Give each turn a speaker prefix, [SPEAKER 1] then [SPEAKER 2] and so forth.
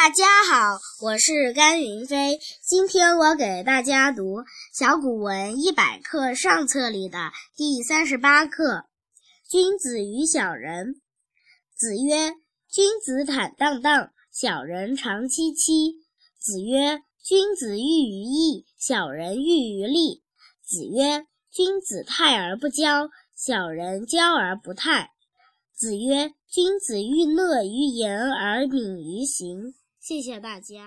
[SPEAKER 1] 大家好，我是甘云飞。今天我给大家读《小古文一百课上册》里的第三十八课《君子与小人》。子曰：“君子坦荡荡，小人长戚戚。”子曰：“君子喻于义，小人喻于利。”子曰：“君子泰而不骄，小人骄而不泰。”子曰：“君子欲乐于言而敏于行。”谢谢大家。